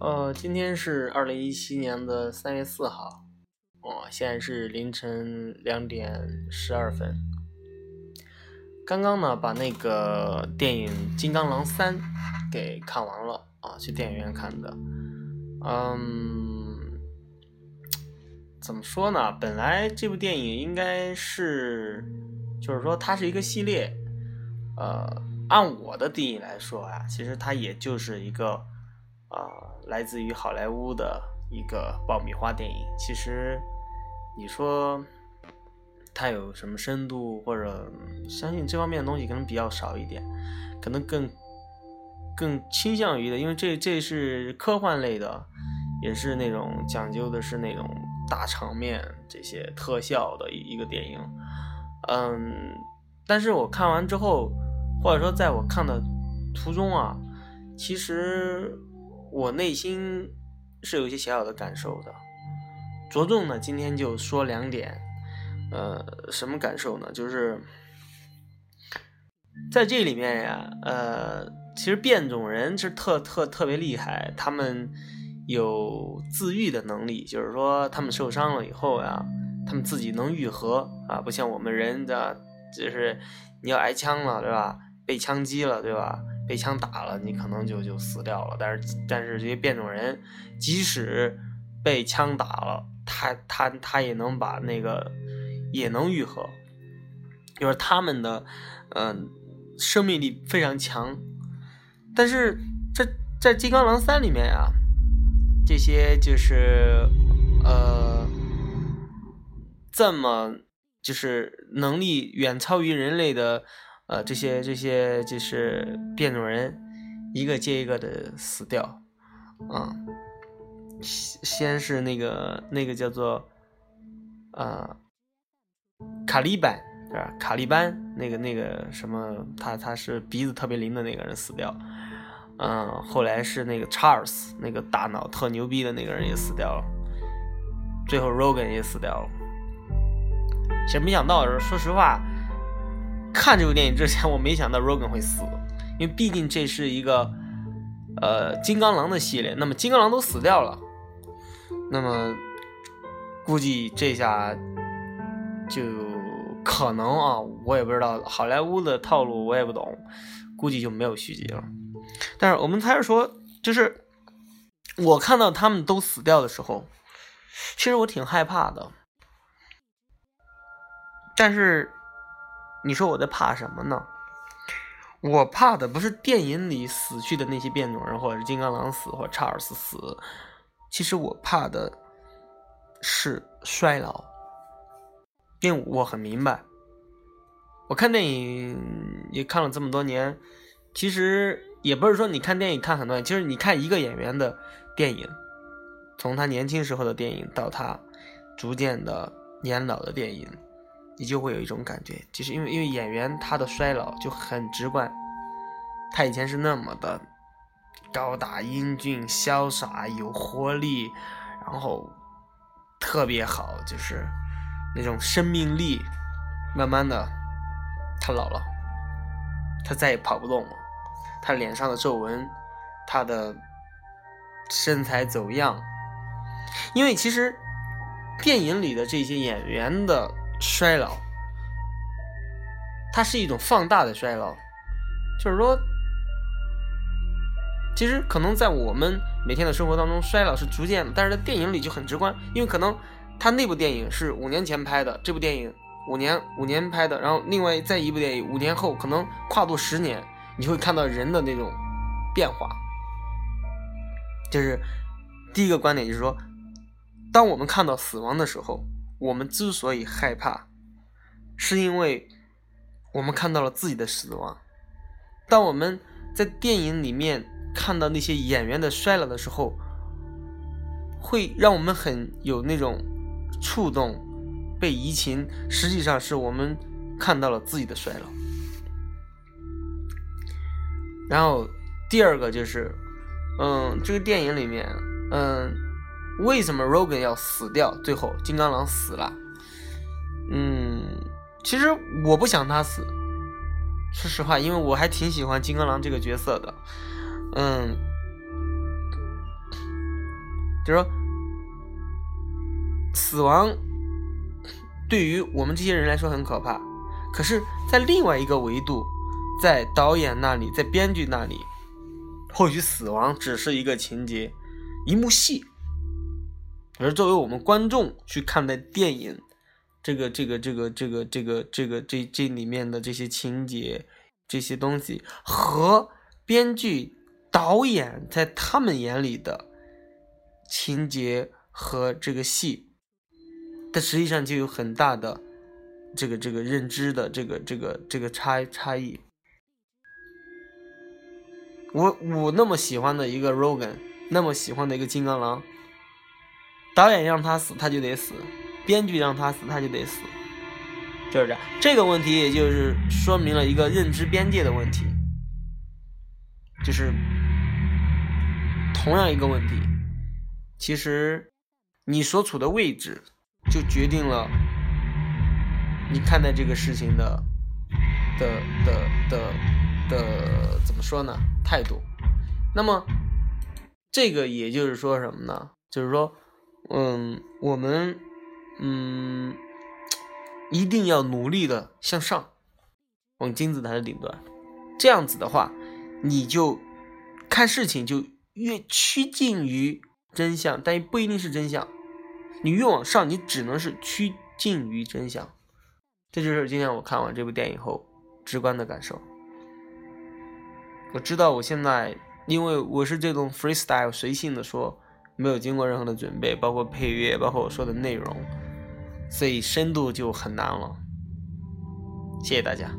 呃，今天是二零一七年的三月四号，哦，现在是凌晨两点十二分。刚刚呢，把那个电影《金刚狼三》给看完了啊，去电影院看的。嗯，怎么说呢？本来这部电影应该是，就是说它是一个系列。呃，按我的定义来说啊，其实它也就是一个。啊，来自于好莱坞的一个爆米花电影。其实，你说它有什么深度，或者相信这方面的东西可能比较少一点，可能更更倾向于的，因为这这是科幻类的，也是那种讲究的是那种大场面、这些特效的一一个电影。嗯，但是我看完之后，或者说在我看的途中啊，其实。我内心是有一些小小的感受的，着重呢，今天就说两点，呃，什么感受呢？就是在这里面呀，呃，其实变种人是特特特别厉害，他们有自愈的能力，就是说他们受伤了以后呀，他们自己能愈合啊，不像我们人的，就是你要挨枪了，对吧？被枪击了，对吧？被枪打了，你可能就就死掉了。但是但是这些变种人，即使被枪打了，他他他也能把那个也能愈合，就是他们的嗯生命力非常强。但是在在金刚狼三里面呀，这些就是呃这么就是能力远超于人类的。呃，这些这些就是变种人，一个接一个的死掉，啊，先先是那个那个叫做，呃，卡利班是吧？卡利班那个那个什么，他他是鼻子特别灵的那个人死掉，嗯，后来是那个 Charles 那个大脑特牛逼的那个人也死掉了，最后 Rogan 也死掉了，其实没想到，说实话。看这部电影之前，我没想到 Rogan 会死，因为毕竟这是一个呃金刚狼的系列。那么金刚狼都死掉了，那么估计这下就可能啊，我也不知道好莱坞的套路，我也不懂，估计就没有续集了。但是我们还是说，就是我看到他们都死掉的时候，其实我挺害怕的，但是。你说我在怕什么呢？我怕的不是电影里死去的那些变种人，或者是金刚狼死，或者查尔斯死。其实我怕的是衰老，因为我很明白，我看电影也看了这么多年，其实也不是说你看电影看很多年，其实你看一个演员的电影，从他年轻时候的电影到他逐渐的年老的电影。你就会有一种感觉，就是因为因为演员他的衰老就很直观，他以前是那么的高大英俊、潇洒、有活力，然后特别好，就是那种生命力。慢慢的，他老了，他再也跑不动了，他脸上的皱纹，他的身材走样，因为其实电影里的这些演员的。衰老，它是一种放大的衰老，就是说，其实可能在我们每天的生活当中，衰老是逐渐的，但是在电影里就很直观，因为可能他那部电影是五年前拍的，这部电影五年五年拍的，然后另外再一部电影五年后，可能跨度十年，你会看到人的那种变化。就是第一个观点，就是说，当我们看到死亡的时候。我们之所以害怕，是因为我们看到了自己的死亡。当我们在电影里面看到那些演员的衰老的时候，会让我们很有那种触动、被移情。实际上是我们看到了自己的衰老。然后第二个就是，嗯，这个电影里面，嗯。为什么 Rogan 要死掉？最后金刚狼死了。嗯，其实我不想他死，说实话，因为我还挺喜欢金刚狼这个角色的。嗯，就是说，死亡对于我们这些人来说很可怕，可是，在另外一个维度，在导演那里，在编剧那里，或许死亡只是一个情节，一幕戏。而作为我们观众去看待电影，这个、这个、这个、这个、这个、这个、这这里面的这些情节、这些东西，和编剧、导演在他们眼里的情节和这个戏，它实际上就有很大的这个、这个认知的这个、这个、这个差差异。我我那么喜欢的一个 Rogan，那么喜欢的一个金刚狼。导演让他死，他就得死；编剧让他死，他就得死。就是这样，这个问题也就是说明了一个认知边界的问题，就是同样一个问题，其实你所处的位置就决定了你看待这个事情的的的的的怎么说呢？态度。那么这个也就是说什么呢？就是说。嗯，我们嗯一定要努力的向上，往金字塔的顶端。这样子的话，你就看事情就越趋近于真相，但不一定是真相。你越往上，你只能是趋近于真相。这就是今天我看完这部电影后直观的感受。我知道我现在，因为我是这种 freestyle 随性的说。没有经过任何的准备，包括配乐，包括我说的内容，所以深度就很难了。谢谢大家。